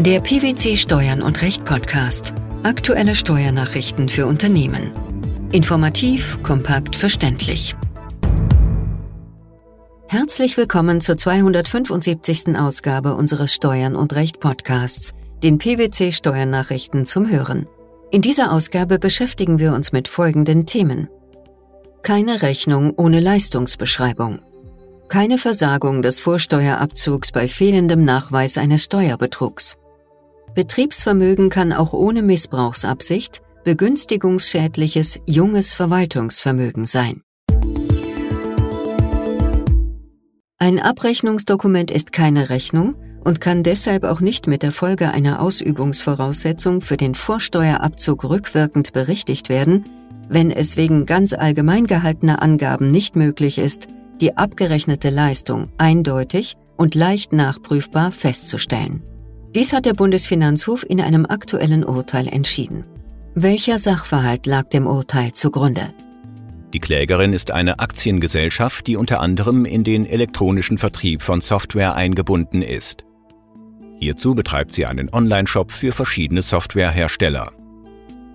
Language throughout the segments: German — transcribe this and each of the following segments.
Der PwC Steuern und Recht Podcast. Aktuelle Steuernachrichten für Unternehmen. Informativ, kompakt, verständlich. Herzlich willkommen zur 275. Ausgabe unseres Steuern und Recht Podcasts, den PwC Steuernachrichten zum Hören. In dieser Ausgabe beschäftigen wir uns mit folgenden Themen. Keine Rechnung ohne Leistungsbeschreibung. Keine Versagung des Vorsteuerabzugs bei fehlendem Nachweis eines Steuerbetrugs. Betriebsvermögen kann auch ohne Missbrauchsabsicht begünstigungsschädliches junges Verwaltungsvermögen sein. Ein Abrechnungsdokument ist keine Rechnung und kann deshalb auch nicht mit der Folge einer Ausübungsvoraussetzung für den Vorsteuerabzug rückwirkend berichtigt werden, wenn es wegen ganz allgemein gehaltener Angaben nicht möglich ist, die abgerechnete Leistung eindeutig und leicht nachprüfbar festzustellen. Dies hat der Bundesfinanzhof in einem aktuellen Urteil entschieden. Welcher Sachverhalt lag dem Urteil zugrunde? Die Klägerin ist eine Aktiengesellschaft, die unter anderem in den elektronischen Vertrieb von Software eingebunden ist. Hierzu betreibt sie einen Online-Shop für verschiedene Softwarehersteller.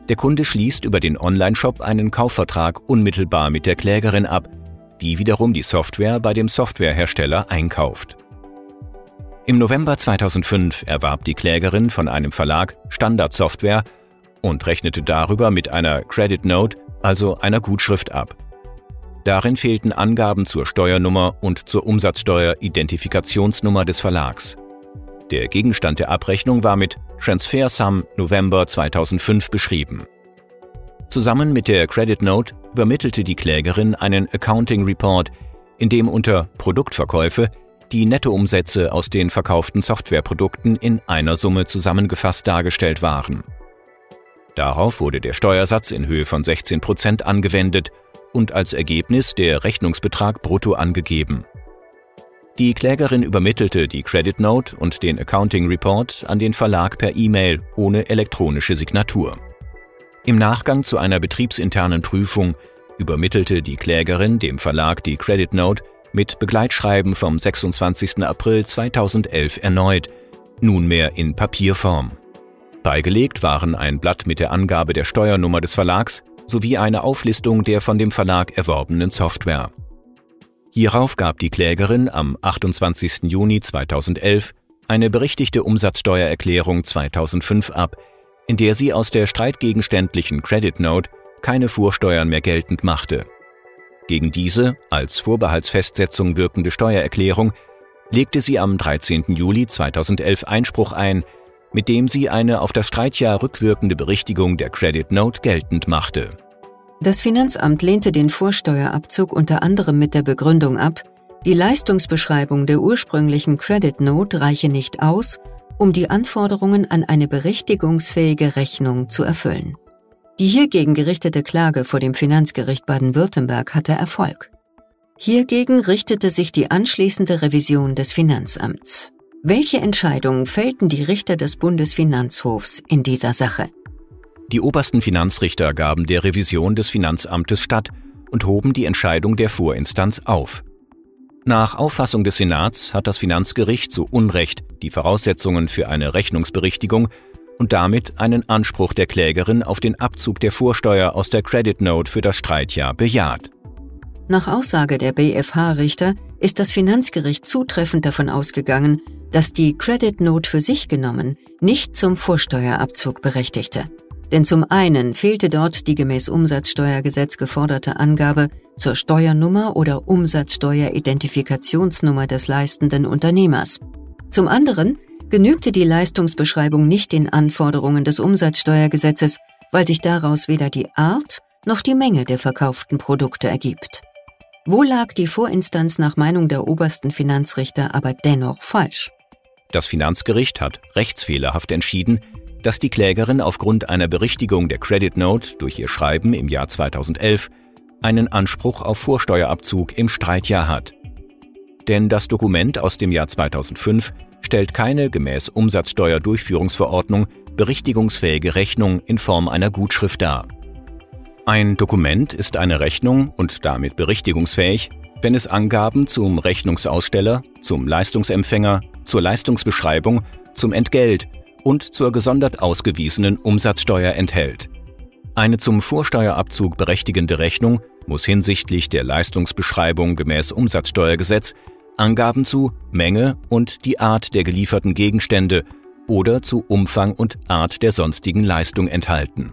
Der Kunde schließt über den Online-Shop einen Kaufvertrag unmittelbar mit der Klägerin ab, die wiederum die Software bei dem Softwarehersteller einkauft. Im November 2005 erwarb die Klägerin von einem Verlag Standardsoftware und rechnete darüber mit einer Credit Note, also einer Gutschrift ab. Darin fehlten Angaben zur Steuernummer und zur Umsatzsteuer-Identifikationsnummer des Verlags. Der Gegenstand der Abrechnung war mit Transfer Sum November 2005 beschrieben. Zusammen mit der Credit Note übermittelte die Klägerin einen Accounting Report, in dem unter Produktverkäufe die Nettoumsätze aus den verkauften Softwareprodukten in einer Summe zusammengefasst dargestellt waren. Darauf wurde der Steuersatz in Höhe von 16 Prozent angewendet und als Ergebnis der Rechnungsbetrag brutto angegeben. Die Klägerin übermittelte die Credit Note und den Accounting Report an den Verlag per E-Mail ohne elektronische Signatur. Im Nachgang zu einer betriebsinternen Prüfung übermittelte die Klägerin dem Verlag die Credit Note mit Begleitschreiben vom 26. April 2011 erneut, nunmehr in Papierform. Beigelegt waren ein Blatt mit der Angabe der Steuernummer des Verlags sowie eine Auflistung der von dem Verlag erworbenen Software. Hierauf gab die Klägerin am 28. Juni 2011 eine berichtigte Umsatzsteuererklärung 2005 ab, in der sie aus der streitgegenständlichen Credit Note keine Vorsteuern mehr geltend machte. Gegen diese als Vorbehaltsfestsetzung wirkende Steuererklärung legte sie am 13. Juli 2011 Einspruch ein, mit dem sie eine auf das Streitjahr rückwirkende Berichtigung der Credit Note geltend machte. Das Finanzamt lehnte den Vorsteuerabzug unter anderem mit der Begründung ab, die Leistungsbeschreibung der ursprünglichen Credit Note reiche nicht aus, um die Anforderungen an eine berichtigungsfähige Rechnung zu erfüllen. Die hiergegen gerichtete Klage vor dem Finanzgericht Baden-Württemberg hatte Erfolg. Hiergegen richtete sich die anschließende Revision des Finanzamts. Welche Entscheidungen fällten die Richter des Bundesfinanzhofs in dieser Sache? Die obersten Finanzrichter gaben der Revision des Finanzamtes statt und hoben die Entscheidung der Vorinstanz auf. Nach Auffassung des Senats hat das Finanzgericht zu Unrecht die Voraussetzungen für eine Rechnungsberichtigung und damit einen Anspruch der Klägerin auf den Abzug der Vorsteuer aus der Credit Note für das Streitjahr bejaht. Nach Aussage der BFH-Richter ist das Finanzgericht zutreffend davon ausgegangen, dass die Credit Note für sich genommen nicht zum Vorsteuerabzug berechtigte. Denn zum einen fehlte dort die gemäß Umsatzsteuergesetz geforderte Angabe zur Steuernummer oder Umsatzsteueridentifikationsnummer des leistenden Unternehmers. Zum anderen genügte die Leistungsbeschreibung nicht den Anforderungen des Umsatzsteuergesetzes, weil sich daraus weder die Art noch die Menge der verkauften Produkte ergibt. Wo lag die Vorinstanz nach Meinung der obersten Finanzrichter aber dennoch falsch? Das Finanzgericht hat rechtsfehlerhaft entschieden, dass die Klägerin aufgrund einer Berichtigung der Credit Note durch ihr Schreiben im Jahr 2011 einen Anspruch auf Vorsteuerabzug im Streitjahr hat. Denn das Dokument aus dem Jahr 2005 stellt keine gemäß Umsatzsteuerdurchführungsverordnung berichtigungsfähige Rechnung in Form einer Gutschrift dar. Ein Dokument ist eine Rechnung und damit berichtigungsfähig, wenn es Angaben zum Rechnungsaussteller, zum Leistungsempfänger, zur Leistungsbeschreibung, zum Entgelt und zur gesondert ausgewiesenen Umsatzsteuer enthält. Eine zum Vorsteuerabzug berechtigende Rechnung muss hinsichtlich der Leistungsbeschreibung gemäß Umsatzsteuergesetz Angaben zu Menge und die Art der gelieferten Gegenstände oder zu Umfang und Art der sonstigen Leistung enthalten.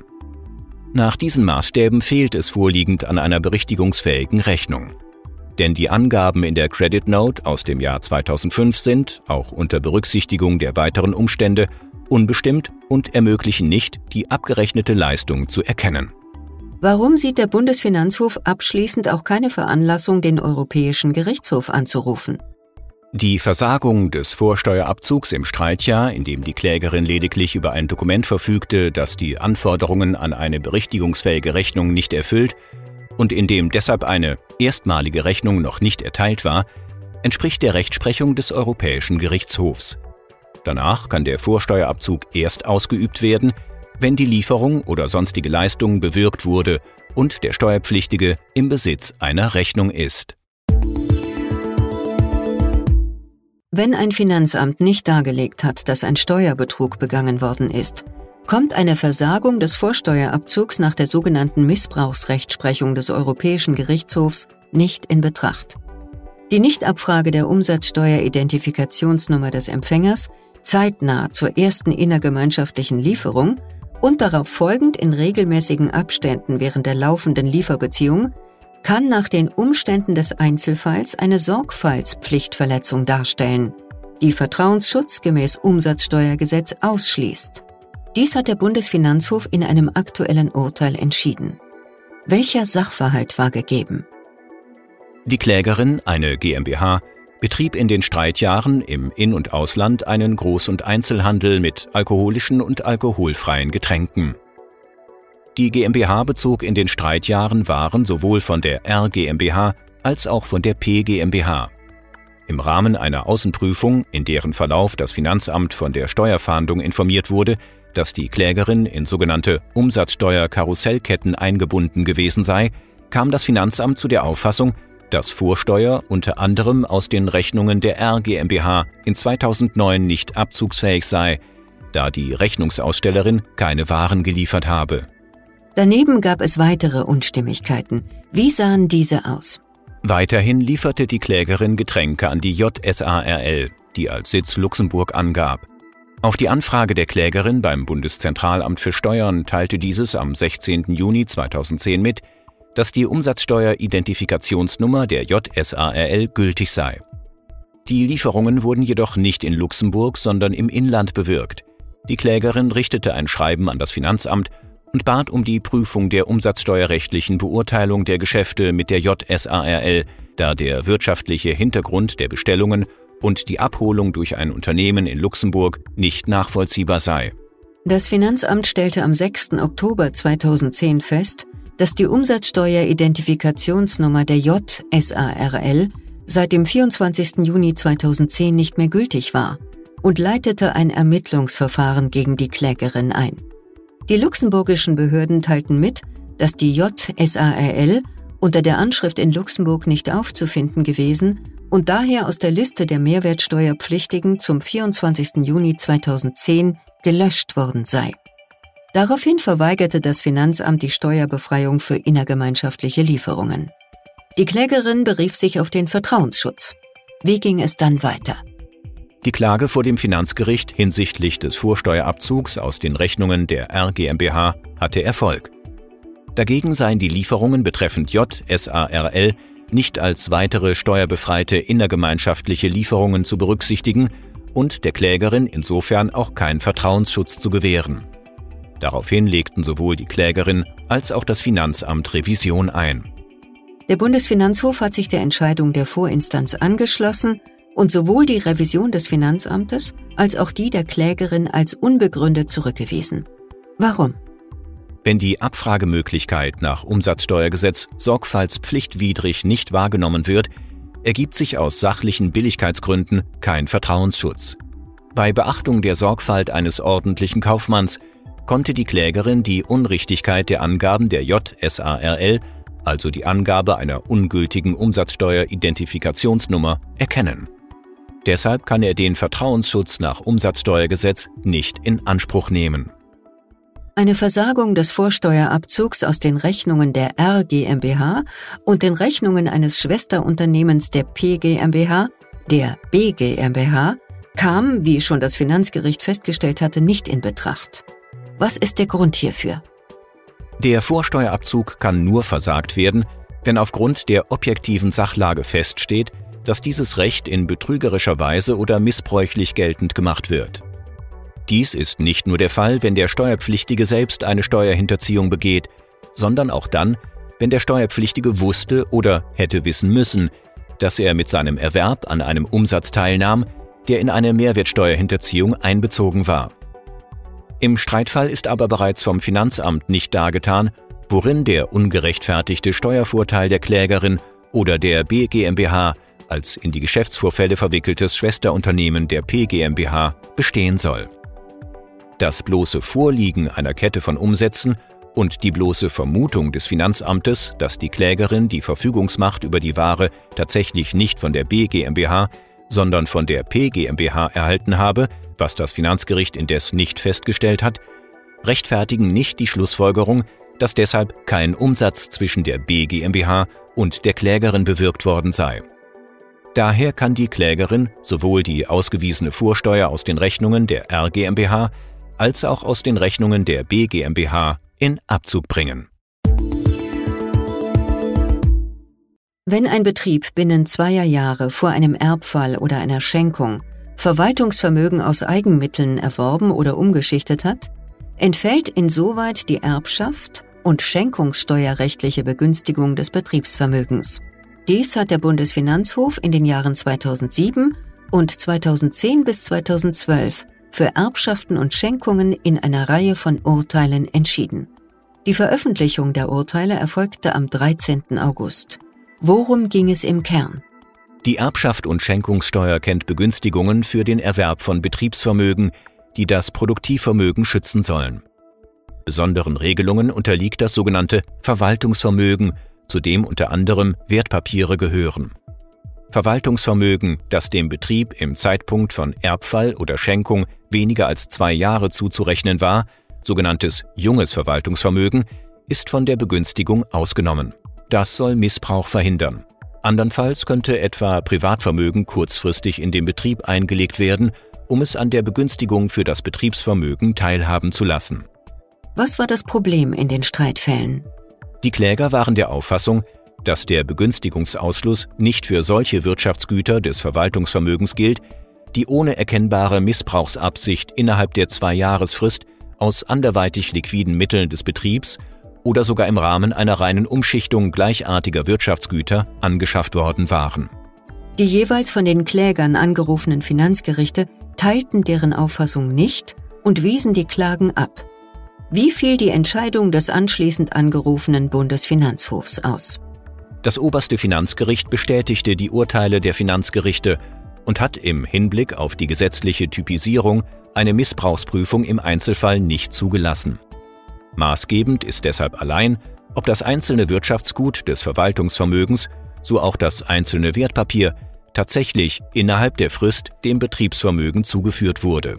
Nach diesen Maßstäben fehlt es vorliegend an einer berichtigungsfähigen Rechnung. Denn die Angaben in der Credit Note aus dem Jahr 2005 sind, auch unter Berücksichtigung der weiteren Umstände, unbestimmt und ermöglichen nicht, die abgerechnete Leistung zu erkennen. Warum sieht der Bundesfinanzhof abschließend auch keine Veranlassung, den Europäischen Gerichtshof anzurufen? Die Versagung des Vorsteuerabzugs im Streitjahr, in dem die Klägerin lediglich über ein Dokument verfügte, das die Anforderungen an eine berichtigungsfähige Rechnung nicht erfüllt und in dem deshalb eine erstmalige Rechnung noch nicht erteilt war, entspricht der Rechtsprechung des Europäischen Gerichtshofs. Danach kann der Vorsteuerabzug erst ausgeübt werden, wenn die Lieferung oder sonstige Leistung bewirkt wurde und der Steuerpflichtige im Besitz einer Rechnung ist. Wenn ein Finanzamt nicht dargelegt hat, dass ein Steuerbetrug begangen worden ist, kommt eine Versagung des Vorsteuerabzugs nach der sogenannten Missbrauchsrechtsprechung des Europäischen Gerichtshofs nicht in Betracht. Die Nichtabfrage der Umsatzsteueridentifikationsnummer des Empfängers zeitnah zur ersten innergemeinschaftlichen Lieferung und darauf folgend in regelmäßigen Abständen während der laufenden Lieferbeziehung kann nach den Umständen des Einzelfalls eine Sorgfaltspflichtverletzung darstellen, die Vertrauensschutz gemäß Umsatzsteuergesetz ausschließt. Dies hat der Bundesfinanzhof in einem aktuellen Urteil entschieden. Welcher Sachverhalt war gegeben? Die Klägerin, eine GmbH, betrieb in den Streitjahren im In- und Ausland einen Groß- und Einzelhandel mit alkoholischen und alkoholfreien Getränken. Die GmbH bezog in den Streitjahren Waren sowohl von der R GmbH als auch von der P GmbH. Im Rahmen einer Außenprüfung, in deren Verlauf das Finanzamt von der Steuerfahndung informiert wurde, dass die Klägerin in sogenannte Umsatzsteuer-Karussellketten eingebunden gewesen sei, kam das Finanzamt zu der Auffassung, dass Vorsteuer unter anderem aus den Rechnungen der R GmbH in 2009 nicht abzugsfähig sei, da die Rechnungsausstellerin keine Waren geliefert habe. Daneben gab es weitere Unstimmigkeiten. Wie sahen diese aus? Weiterhin lieferte die Klägerin Getränke an die JSARL, die als Sitz Luxemburg angab. Auf die Anfrage der Klägerin beim Bundeszentralamt für Steuern teilte dieses am 16. Juni 2010 mit, dass die Umsatzsteueridentifikationsnummer der JSARL gültig sei. Die Lieferungen wurden jedoch nicht in Luxemburg, sondern im Inland bewirkt. Die Klägerin richtete ein Schreiben an das Finanzamt und bat um die Prüfung der umsatzsteuerrechtlichen Beurteilung der Geschäfte mit der JSARL, da der wirtschaftliche Hintergrund der Bestellungen und die Abholung durch ein Unternehmen in Luxemburg nicht nachvollziehbar sei. Das Finanzamt stellte am 6. Oktober 2010 fest, dass die Umsatzsteueridentifikationsnummer der JSARL seit dem 24. Juni 2010 nicht mehr gültig war und leitete ein Ermittlungsverfahren gegen die Klägerin ein. Die luxemburgischen Behörden teilten mit, dass die JSARL unter der Anschrift in Luxemburg nicht aufzufinden gewesen und daher aus der Liste der Mehrwertsteuerpflichtigen zum 24. Juni 2010 gelöscht worden sei. Daraufhin verweigerte das Finanzamt die Steuerbefreiung für innergemeinschaftliche Lieferungen. Die Klägerin berief sich auf den Vertrauensschutz. Wie ging es dann weiter? Die Klage vor dem Finanzgericht hinsichtlich des Vorsteuerabzugs aus den Rechnungen der R GmbH hatte Erfolg. Dagegen seien die Lieferungen betreffend JSARL nicht als weitere steuerbefreite innergemeinschaftliche Lieferungen zu berücksichtigen und der Klägerin insofern auch kein Vertrauensschutz zu gewähren. Daraufhin legten sowohl die Klägerin als auch das Finanzamt Revision ein. Der Bundesfinanzhof hat sich der Entscheidung der Vorinstanz angeschlossen und sowohl die Revision des Finanzamtes als auch die der Klägerin als unbegründet zurückgewiesen. Warum? Wenn die Abfragemöglichkeit nach Umsatzsteuergesetz sorgfaltspflichtwidrig nicht wahrgenommen wird, ergibt sich aus sachlichen Billigkeitsgründen kein Vertrauensschutz. Bei Beachtung der Sorgfalt eines ordentlichen Kaufmanns konnte die Klägerin die Unrichtigkeit der Angaben der JSARL, also die Angabe einer ungültigen Umsatzsteueridentifikationsnummer, erkennen. Deshalb kann er den Vertrauensschutz nach Umsatzsteuergesetz nicht in Anspruch nehmen. Eine Versagung des Vorsteuerabzugs aus den Rechnungen der R GmbH und den Rechnungen eines Schwesterunternehmens der P GmbH, der B GmbH, kam, wie schon das Finanzgericht festgestellt hatte, nicht in Betracht. Was ist der Grund hierfür? Der Vorsteuerabzug kann nur versagt werden, wenn aufgrund der objektiven Sachlage feststeht, dass dieses Recht in betrügerischer Weise oder missbräuchlich geltend gemacht wird. Dies ist nicht nur der Fall, wenn der Steuerpflichtige selbst eine Steuerhinterziehung begeht, sondern auch dann, wenn der Steuerpflichtige wusste oder hätte wissen müssen, dass er mit seinem Erwerb an einem Umsatz teilnahm, der in eine Mehrwertsteuerhinterziehung einbezogen war. Im Streitfall ist aber bereits vom Finanzamt nicht dargetan, worin der ungerechtfertigte Steuervorteil der Klägerin oder der B GmbH als in die Geschäftsvorfälle verwickeltes Schwesterunternehmen der P GmbH bestehen soll. Das bloße Vorliegen einer Kette von Umsätzen und die bloße Vermutung des Finanzamtes, dass die Klägerin die Verfügungsmacht über die Ware tatsächlich nicht von der B GmbH, sondern von der P GmbH erhalten habe, was das Finanzgericht indes nicht festgestellt hat, rechtfertigen nicht die Schlussfolgerung, dass deshalb kein Umsatz zwischen der B GmbH und der Klägerin bewirkt worden sei. Daher kann die Klägerin sowohl die ausgewiesene Vorsteuer aus den Rechnungen der R GmbH als auch aus den Rechnungen der B GmbH in Abzug bringen. Wenn ein Betrieb binnen zweier Jahre vor einem Erbfall oder einer Schenkung Verwaltungsvermögen aus Eigenmitteln erworben oder umgeschichtet hat, entfällt insoweit die Erbschaft und schenkungssteuerrechtliche Begünstigung des Betriebsvermögens. Dies hat der Bundesfinanzhof in den Jahren 2007 und 2010 bis 2012 für Erbschaften und Schenkungen in einer Reihe von Urteilen entschieden. Die Veröffentlichung der Urteile erfolgte am 13. August. Worum ging es im Kern? Die Erbschaft und Schenkungssteuer kennt Begünstigungen für den Erwerb von Betriebsvermögen, die das Produktivvermögen schützen sollen. Besonderen Regelungen unterliegt das sogenannte Verwaltungsvermögen, zu dem unter anderem Wertpapiere gehören. Verwaltungsvermögen, das dem Betrieb im Zeitpunkt von Erbfall oder Schenkung weniger als zwei Jahre zuzurechnen war, sogenanntes junges Verwaltungsvermögen, ist von der Begünstigung ausgenommen. Das soll Missbrauch verhindern. Andernfalls könnte etwa Privatvermögen kurzfristig in den Betrieb eingelegt werden, um es an der Begünstigung für das Betriebsvermögen teilhaben zu lassen. Was war das Problem in den Streitfällen? Die Kläger waren der Auffassung, dass der Begünstigungsausschluss nicht für solche Wirtschaftsgüter des Verwaltungsvermögens gilt, die ohne erkennbare Missbrauchsabsicht innerhalb der Zwei-Jahresfrist aus anderweitig liquiden Mitteln des Betriebs oder sogar im Rahmen einer reinen Umschichtung gleichartiger Wirtschaftsgüter angeschafft worden waren. Die jeweils von den Klägern angerufenen Finanzgerichte teilten deren Auffassung nicht und wiesen die Klagen ab. Wie fiel die Entscheidung des anschließend angerufenen Bundesfinanzhofs aus? Das oberste Finanzgericht bestätigte die Urteile der Finanzgerichte und hat im Hinblick auf die gesetzliche Typisierung eine Missbrauchsprüfung im Einzelfall nicht zugelassen. Maßgebend ist deshalb allein, ob das einzelne Wirtschaftsgut des Verwaltungsvermögens, so auch das einzelne Wertpapier, tatsächlich innerhalb der Frist dem Betriebsvermögen zugeführt wurde.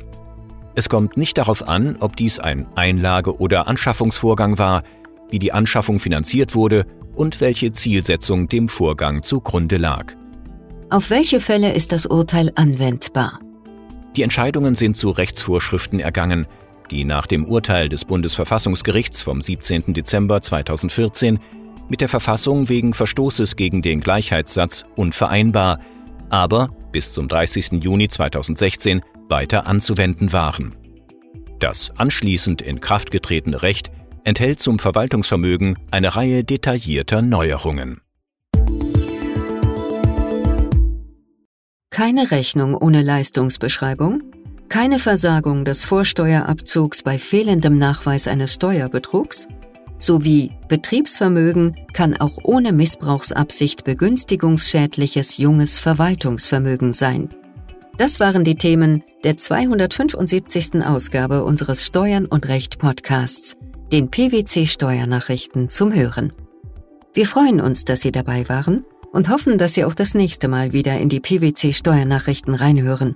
Es kommt nicht darauf an, ob dies ein Einlage- oder Anschaffungsvorgang war, wie die Anschaffung finanziert wurde und welche Zielsetzung dem Vorgang zugrunde lag. Auf welche Fälle ist das Urteil anwendbar? Die Entscheidungen sind zu Rechtsvorschriften ergangen, die nach dem Urteil des Bundesverfassungsgerichts vom 17. Dezember 2014 mit der Verfassung wegen Verstoßes gegen den Gleichheitssatz unvereinbar, aber bis zum 30. Juni 2016 weiter anzuwenden waren. Das anschließend in Kraft getretene Recht enthält zum Verwaltungsvermögen eine Reihe detaillierter Neuerungen. Keine Rechnung ohne Leistungsbeschreibung, keine Versagung des Vorsteuerabzugs bei fehlendem Nachweis eines Steuerbetrugs sowie Betriebsvermögen kann auch ohne Missbrauchsabsicht begünstigungsschädliches junges Verwaltungsvermögen sein. Das waren die Themen der 275. Ausgabe unseres Steuern und Recht Podcasts den PwC Steuernachrichten zum Hören. Wir freuen uns, dass Sie dabei waren und hoffen, dass Sie auch das nächste Mal wieder in die PwC Steuernachrichten reinhören.